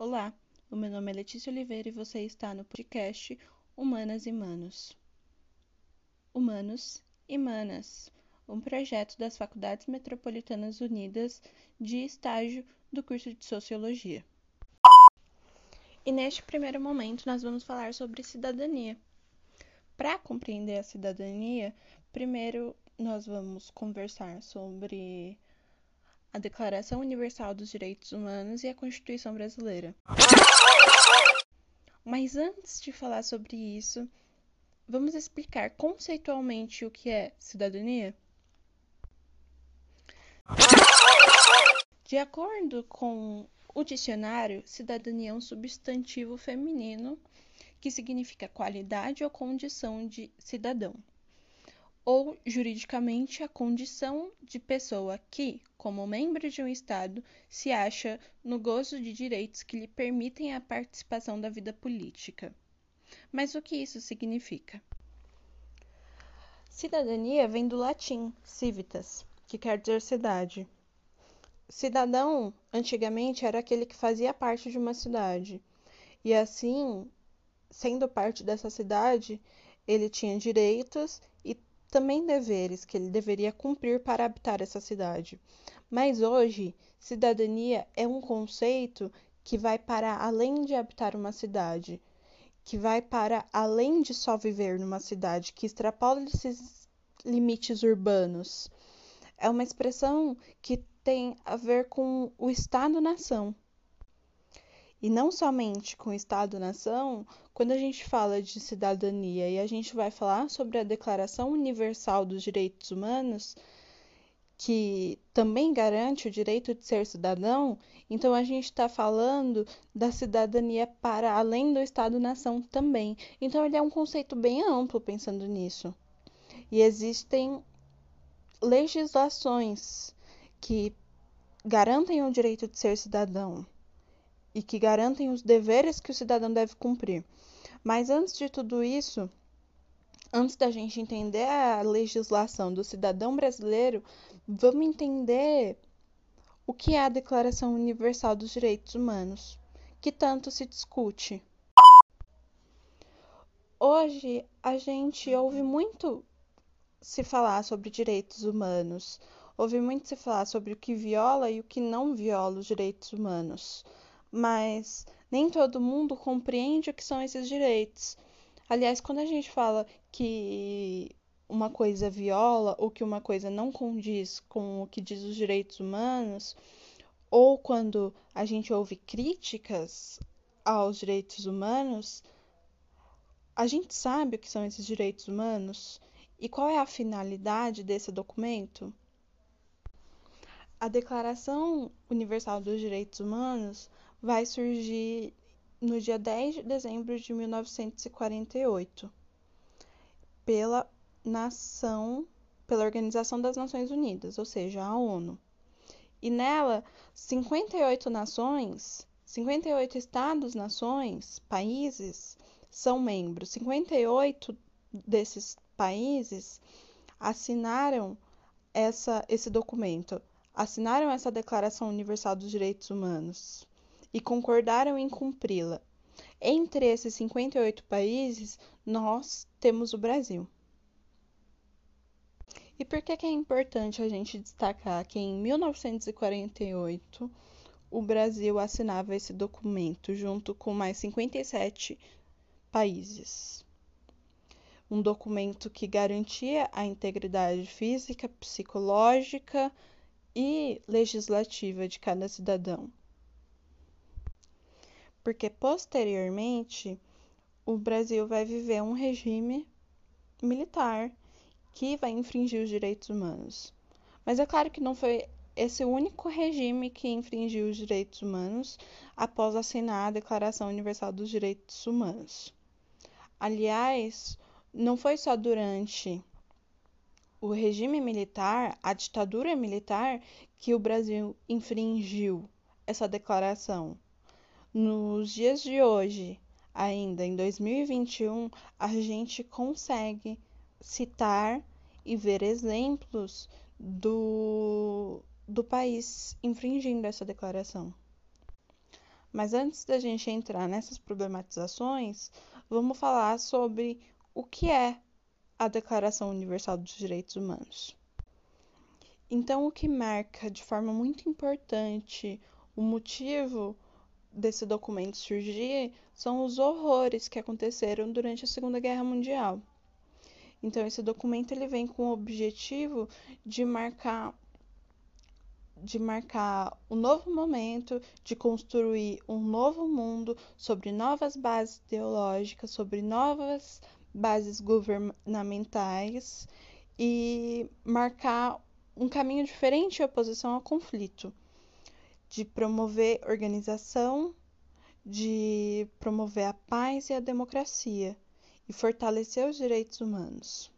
Olá, o meu nome é Letícia Oliveira e você está no podcast Humanas e Manos. Humanos e Manas, um projeto das Faculdades Metropolitanas Unidas de estágio do curso de Sociologia. E neste primeiro momento nós vamos falar sobre cidadania. Para compreender a cidadania, primeiro nós vamos conversar sobre a Declaração Universal dos Direitos Humanos e a Constituição Brasileira. Mas antes de falar sobre isso, vamos explicar conceitualmente o que é cidadania? De acordo com o dicionário, cidadania é um substantivo feminino que significa qualidade ou condição de cidadão ou juridicamente a condição de pessoa que, como membro de um Estado, se acha no gozo de direitos que lhe permitem a participação da vida política. Mas o que isso significa? Cidadania vem do latim civitas, que quer dizer cidade. Cidadão, antigamente, era aquele que fazia parte de uma cidade. E assim, sendo parte dessa cidade, ele tinha direitos e também deveres que ele deveria cumprir para habitar essa cidade. Mas hoje, cidadania é um conceito que vai para além de habitar uma cidade, que vai para além de só viver numa cidade, que extrapola esses limites urbanos. É uma expressão que tem a ver com o Estado-nação. E não somente com Estado-nação, quando a gente fala de cidadania e a gente vai falar sobre a Declaração Universal dos Direitos Humanos, que também garante o direito de ser cidadão, então a gente está falando da cidadania para além do Estado-nação também. Então ele é um conceito bem amplo pensando nisso. E existem legislações que garantem o direito de ser cidadão e que garantem os deveres que o cidadão deve cumprir. Mas antes de tudo isso, antes da gente entender a legislação do cidadão brasileiro, vamos entender o que é a Declaração Universal dos Direitos Humanos, que tanto se discute. Hoje a gente ouve muito se falar sobre direitos humanos, ouve muito se falar sobre o que viola e o que não viola os direitos humanos mas nem todo mundo compreende o que são esses direitos. Aliás, quando a gente fala que uma coisa viola ou que uma coisa não condiz com o que diz os direitos humanos, ou quando a gente ouve críticas aos direitos humanos, a gente sabe o que são esses direitos humanos e qual é a finalidade desse documento? A Declaração Universal dos Direitos Humanos vai surgir no dia 10 de dezembro de 1948 pela nação, pela Organização das Nações Unidas, ou seja, a ONU. E nela, 58 nações, 58 estados-nações, países, são membros. 58 desses países assinaram essa, esse documento, assinaram essa Declaração Universal dos Direitos Humanos e concordaram em cumpri-la. Entre esses 58 países, nós temos o Brasil. E por que, que é importante a gente destacar que em 1948 o Brasil assinava esse documento junto com mais 57 países? Um documento que garantia a integridade física, psicológica e legislativa de cada cidadão porque posteriormente o Brasil vai viver um regime militar que vai infringir os direitos humanos. Mas é claro que não foi esse único regime que infringiu os direitos humanos após assinar a Declaração Universal dos Direitos Humanos. Aliás, não foi só durante o regime militar, a ditadura militar, que o Brasil infringiu essa declaração. Nos dias de hoje, ainda em 2021, a gente consegue citar e ver exemplos do, do país infringindo essa declaração. Mas antes da gente entrar nessas problematizações, vamos falar sobre o que é a Declaração Universal dos Direitos Humanos. Então, o que marca de forma muito importante o motivo desse documento surgir são os horrores que aconteceram durante a Segunda Guerra Mundial. Então esse documento ele vem com o objetivo de marcar de marcar um novo momento, de construir um novo mundo sobre novas bases ideológicas, sobre novas bases governamentais e marcar um caminho diferente em oposição ao conflito, de promover organização, de promover a paz e a democracia e fortalecer os direitos humanos.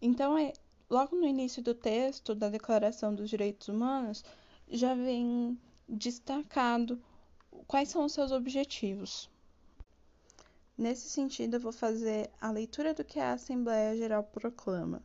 Então, é, logo no início do texto da Declaração dos Direitos Humanos, já vem destacado quais são os seus objetivos. Nesse sentido, eu vou fazer a leitura do que a Assembleia Geral proclama.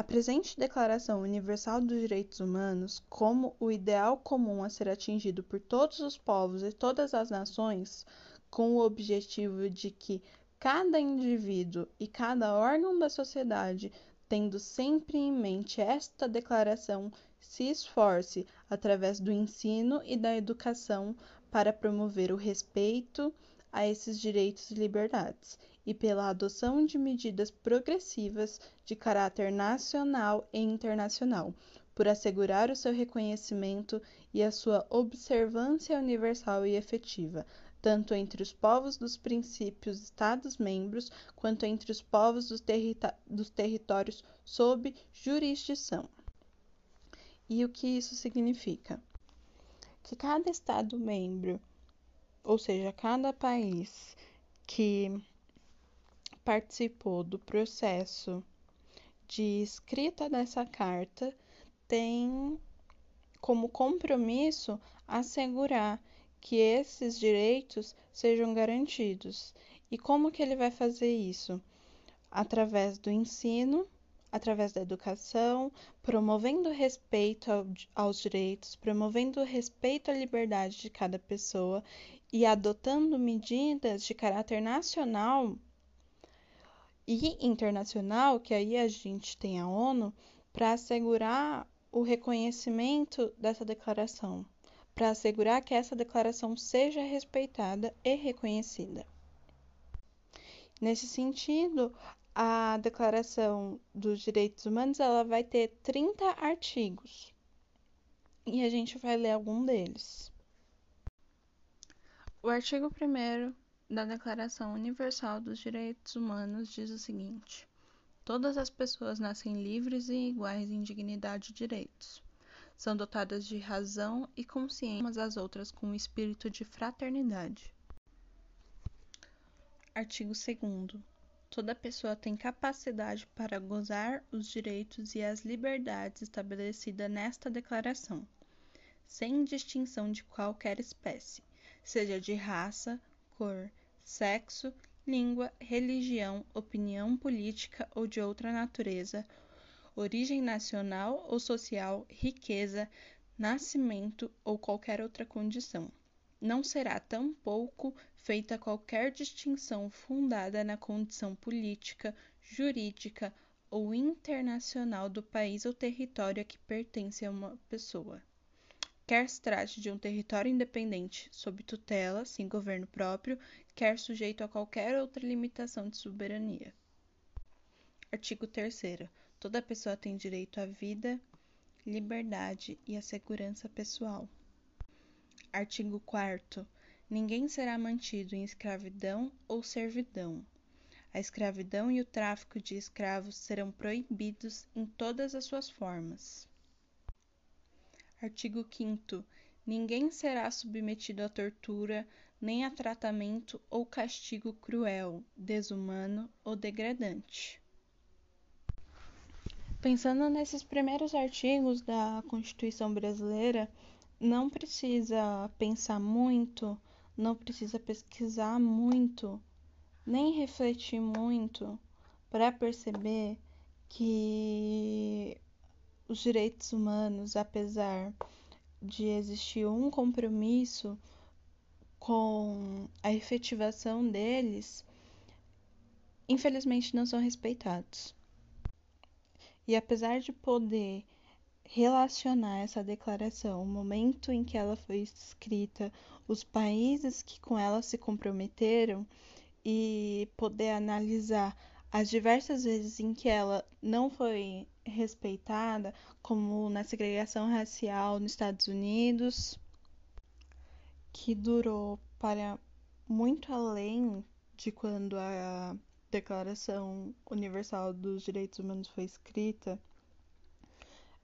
A presente Declaração Universal dos Direitos Humanos, como o ideal comum a ser atingido por todos os povos e todas as nações, com o objetivo de que cada indivíduo e cada órgão da sociedade, tendo sempre em mente esta declaração, se esforce, através do ensino e da educação, para promover o respeito a esses direitos e liberdades e pela adoção de medidas progressivas de caráter nacional e internacional, por assegurar o seu reconhecimento e a sua observância universal e efetiva, tanto entre os povos dos princípios Estados-membros, quanto entre os povos dos, dos territórios sob jurisdição. E o que isso significa? Que cada Estado-membro, ou seja, cada país que participou do processo de escrita dessa carta tem como compromisso assegurar que esses direitos sejam garantidos. E como que ele vai fazer isso? Através do ensino, através da educação, promovendo respeito aos direitos, promovendo respeito à liberdade de cada pessoa e adotando medidas de caráter nacional e internacional, que aí a gente tem a ONU, para assegurar o reconhecimento dessa declaração, para assegurar que essa declaração seja respeitada e reconhecida. Nesse sentido, a Declaração dos Direitos Humanos ela vai ter 30 artigos e a gente vai ler algum deles. O artigo 1 da Declaração Universal dos Direitos Humanos diz o seguinte: Todas as pessoas nascem livres e iguais em dignidade e direitos. São dotadas de razão e consciência umas às outras com um espírito de fraternidade. Artigo 2 Toda pessoa tem capacidade para gozar os direitos e as liberdades estabelecidas nesta declaração, sem distinção de qualquer espécie, seja de raça, cor, sexo, língua, religião, opinião política ou de outra natureza, origem nacional ou social, riqueza, nascimento ou qualquer outra condição. Não será tampouco feita qualquer distinção fundada na condição política, jurídica ou internacional do país ou território a que pertence uma pessoa quer se trate de um território independente, sob tutela, sem governo próprio, quer sujeito a qualquer outra limitação de soberania. Artigo 3. Toda pessoa tem direito à vida, liberdade e à segurança pessoal. Artigo 4. Ninguém será mantido em escravidão ou servidão. A escravidão e o tráfico de escravos serão proibidos em todas as suas formas. Artigo 5 Ninguém será submetido à tortura, nem a tratamento ou castigo cruel, desumano ou degradante. Pensando nesses primeiros artigos da Constituição brasileira, não precisa pensar muito, não precisa pesquisar muito, nem refletir muito para perceber que os direitos humanos, apesar de existir um compromisso com a efetivação deles, infelizmente não são respeitados. E apesar de poder relacionar essa declaração, o momento em que ela foi escrita, os países que com ela se comprometeram e poder analisar as diversas vezes em que ela não foi respeitada, como na segregação racial nos Estados Unidos, que durou para muito além de quando a Declaração Universal dos Direitos Humanos foi escrita,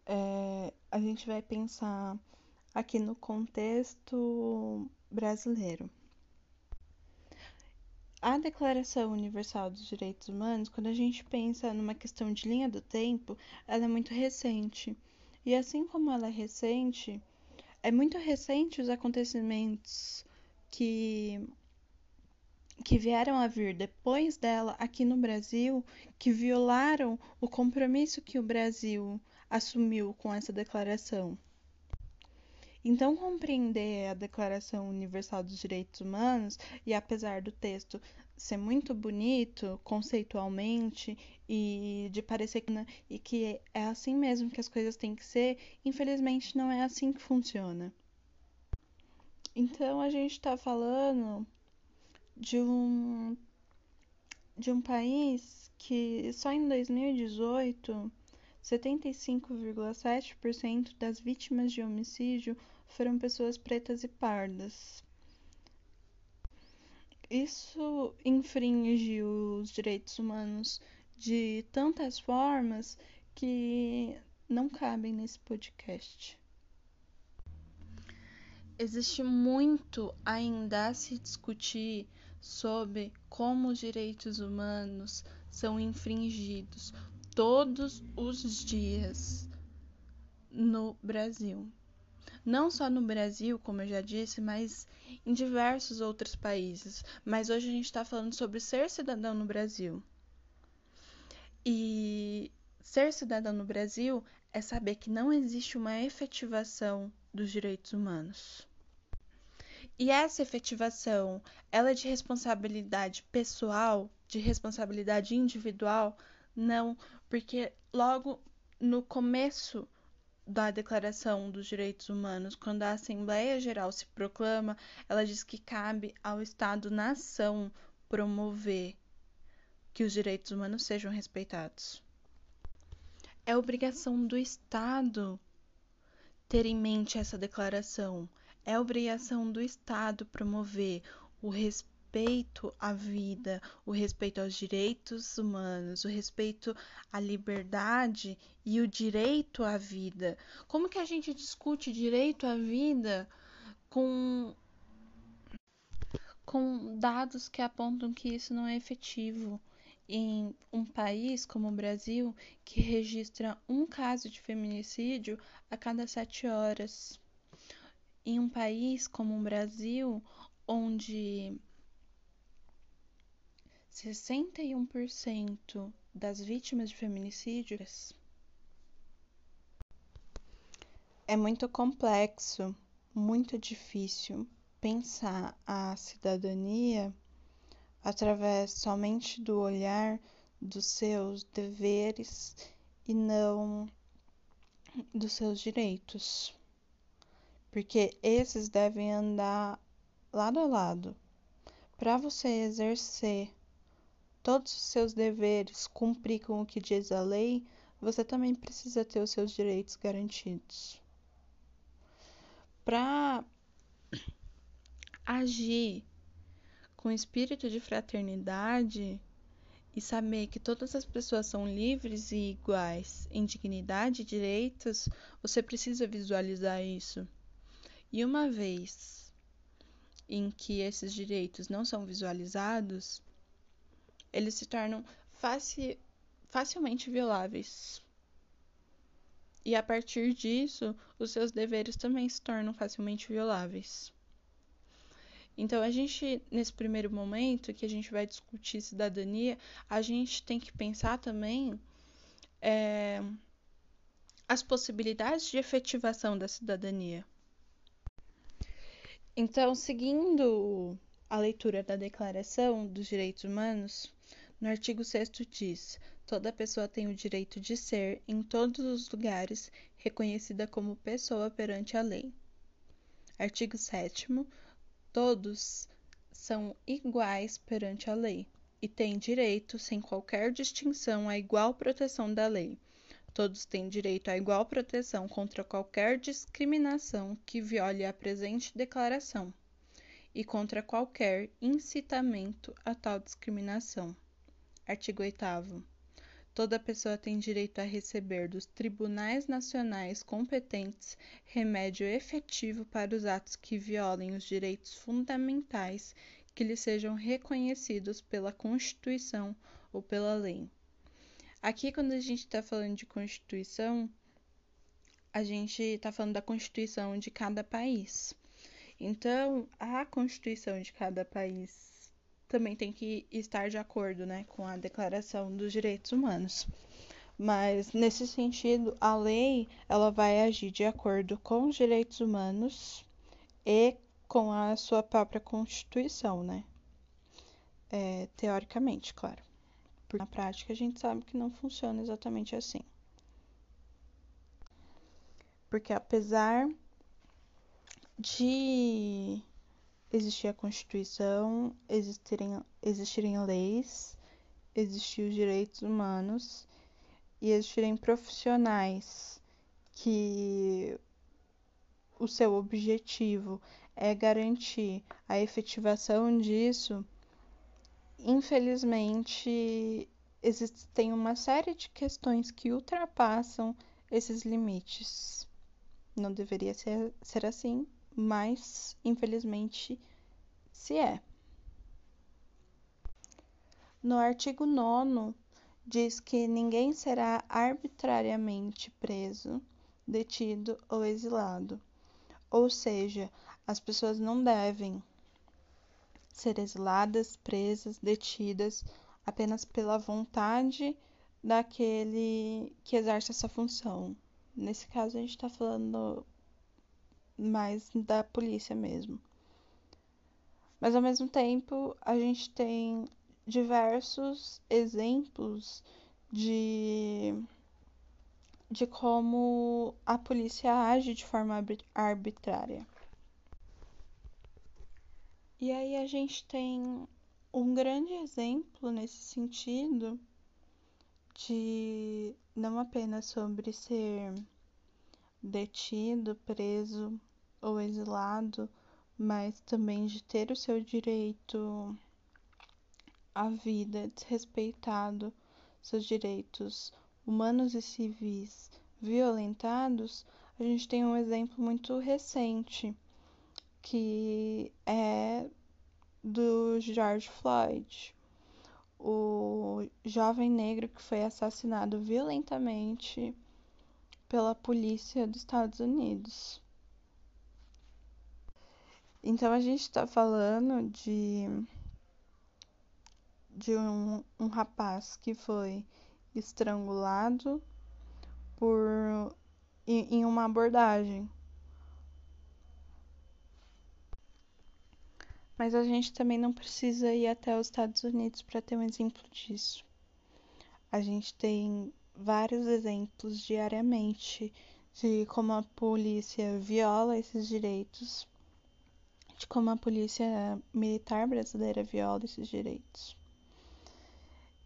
é, a gente vai pensar aqui no contexto brasileiro. A Declaração Universal dos Direitos Humanos, quando a gente pensa numa questão de linha do tempo, ela é muito recente. E assim como ela é recente, é muito recente os acontecimentos que que vieram a vir depois dela aqui no Brasil, que violaram o compromisso que o Brasil assumiu com essa declaração. Então, compreender a Declaração Universal dos Direitos Humanos, e apesar do texto ser muito bonito conceitualmente e de parecer que, né, e que é assim mesmo que as coisas têm que ser, infelizmente não é assim que funciona. Então, a gente está falando de um, de um país que só em 2018 75,7% das vítimas de homicídio foram pessoas pretas e pardas. Isso infringe os direitos humanos de tantas formas que não cabem nesse podcast. Existe muito ainda a se discutir sobre como os direitos humanos são infringidos todos os dias no Brasil não só no Brasil, como eu já disse, mas em diversos outros países. Mas hoje a gente está falando sobre ser cidadão no Brasil. E ser cidadão no Brasil é saber que não existe uma efetivação dos direitos humanos. E essa efetivação, ela é de responsabilidade pessoal, de responsabilidade individual? Não, porque logo no começo da Declaração dos Direitos Humanos, quando a Assembleia Geral se proclama, ela diz que cabe ao Estado-nação promover que os direitos humanos sejam respeitados. É obrigação do Estado ter em mente essa declaração. É obrigação do Estado promover o respeito respeito à vida, o respeito aos direitos humanos, o respeito à liberdade e o direito à vida. Como que a gente discute direito à vida com com dados que apontam que isso não é efetivo? Em um país como o Brasil, que registra um caso de feminicídio a cada sete horas. Em um país como o Brasil, onde 61% das vítimas de feminicídio é muito complexo, muito difícil pensar a cidadania através somente do olhar dos seus deveres e não dos seus direitos. Porque esses devem andar lado a lado. Para você exercer todos os seus deveres, cumprir com o que diz a lei, você também precisa ter os seus direitos garantidos. Para agir com espírito de fraternidade e saber que todas as pessoas são livres e iguais em dignidade e direitos, você precisa visualizar isso. E uma vez em que esses direitos não são visualizados, eles se tornam faci facilmente violáveis. E a partir disso, os seus deveres também se tornam facilmente violáveis. Então, a gente, nesse primeiro momento que a gente vai discutir cidadania, a gente tem que pensar também é, as possibilidades de efetivação da cidadania. Então, seguindo a leitura da Declaração dos Direitos Humanos, no artigo 6 diz: toda pessoa tem o direito de ser, em todos os lugares, reconhecida como pessoa perante a lei. Artigo 7 todos são iguais perante a lei e têm direito, sem qualquer distinção, à igual proteção da lei. Todos têm direito à igual proteção contra qualquer discriminação que viole a presente declaração e contra qualquer incitamento a tal discriminação. Artigo 8 Toda pessoa tem direito a receber dos tribunais nacionais competentes remédio efetivo para os atos que violem os direitos fundamentais que lhe sejam reconhecidos pela Constituição ou pela lei. Aqui, quando a gente está falando de Constituição, a gente está falando da Constituição de cada país. Então, a Constituição de cada país também tem que estar de acordo né, com a Declaração dos Direitos Humanos. Mas, nesse sentido, a lei ela vai agir de acordo com os direitos humanos e com a sua própria Constituição, né? É, teoricamente, claro. Porque na prática a gente sabe que não funciona exatamente assim. Porque apesar de existir a Constituição, existirem, existirem leis, existir os direitos humanos e existirem profissionais que o seu objetivo é garantir a efetivação disso, infelizmente existem uma série de questões que ultrapassam esses limites. Não deveria ser, ser assim, mas infelizmente se é. No artigo 9 diz que ninguém será arbitrariamente preso, detido ou exilado. Ou seja, as pessoas não devem ser exiladas, presas, detidas apenas pela vontade daquele que exerce essa função. Nesse caso, a gente está falando mais da polícia mesmo. Mas ao mesmo tempo, a gente tem diversos exemplos de de como a polícia age de forma arbitrária. E aí a gente tem um grande exemplo nesse sentido de não apenas sobre ser detido, preso ou exilado, mas também de ter o seu direito à vida desrespeitado, seus direitos humanos e civis violentados, a gente tem um exemplo muito recente, que é do George Floyd, o jovem negro que foi assassinado violentamente pela polícia dos Estados Unidos. Então a gente está falando de, de um, um rapaz que foi estrangulado por em, em uma abordagem. Mas a gente também não precisa ir até os Estados Unidos para ter um exemplo disso. A gente tem vários exemplos diariamente de como a polícia viola esses direitos, de como a polícia militar brasileira viola esses direitos.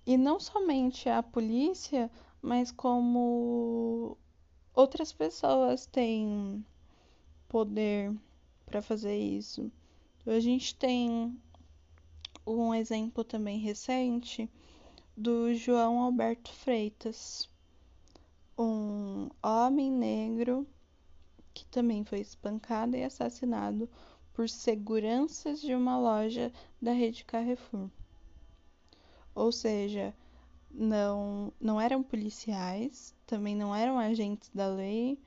E não somente a polícia, mas como outras pessoas têm poder para fazer isso. A gente tem um exemplo também recente do João Alberto Freitas, um homem negro que também foi espancado e assassinado por seguranças de uma loja da rede Carrefour. Ou seja, não, não eram policiais, também não eram agentes da lei,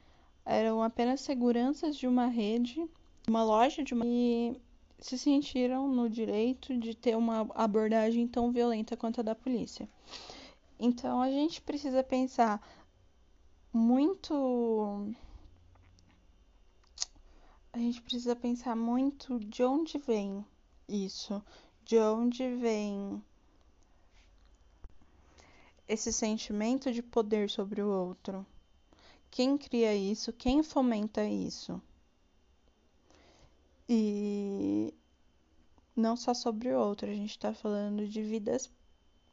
eram apenas seguranças de uma rede, uma loja de uma. E se sentiram no direito de ter uma abordagem tão violenta quanto a da polícia. Então a gente precisa pensar muito a gente precisa pensar muito de onde vem isso, de onde vem esse sentimento de poder sobre o outro. Quem cria isso? Quem fomenta isso? E não só sobre o outro, a gente está falando de vidas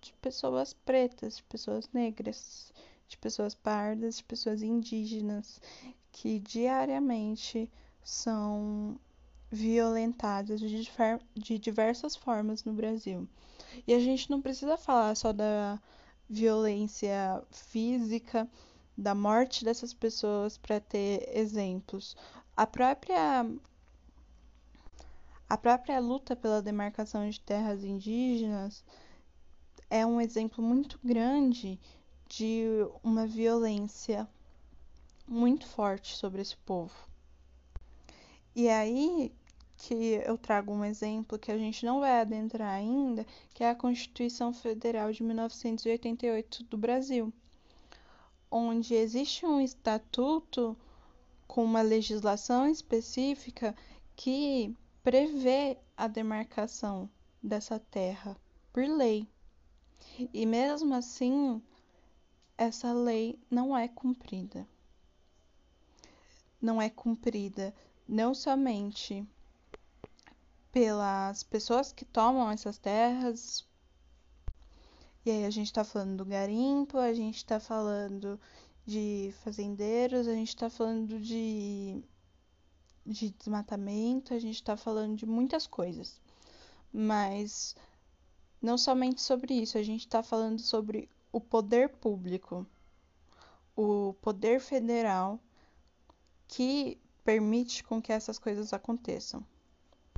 de pessoas pretas, de pessoas negras, de pessoas pardas, de pessoas indígenas, que diariamente são violentadas de, diversas formas no Brasil. E a gente não precisa falar só da violência física, da morte dessas pessoas para ter exemplos. A própria a própria luta pela demarcação de terras indígenas é um exemplo muito grande de uma violência muito forte sobre esse povo. E aí que eu trago um exemplo que a gente não vai adentrar ainda, que é a Constituição Federal de 1988 do Brasil, onde existe um estatuto com uma legislação específica que prevê a demarcação dessa terra por lei. E mesmo assim, essa lei não é cumprida. Não é cumprida não somente pelas pessoas que tomam essas terras. E aí a gente está falando do garimpo, a gente está falando de fazendeiros, a gente está falando de, de desmatamento, a gente está falando de muitas coisas. Mas não somente sobre isso, a gente está falando sobre o poder público, o poder federal que permite com que essas coisas aconteçam.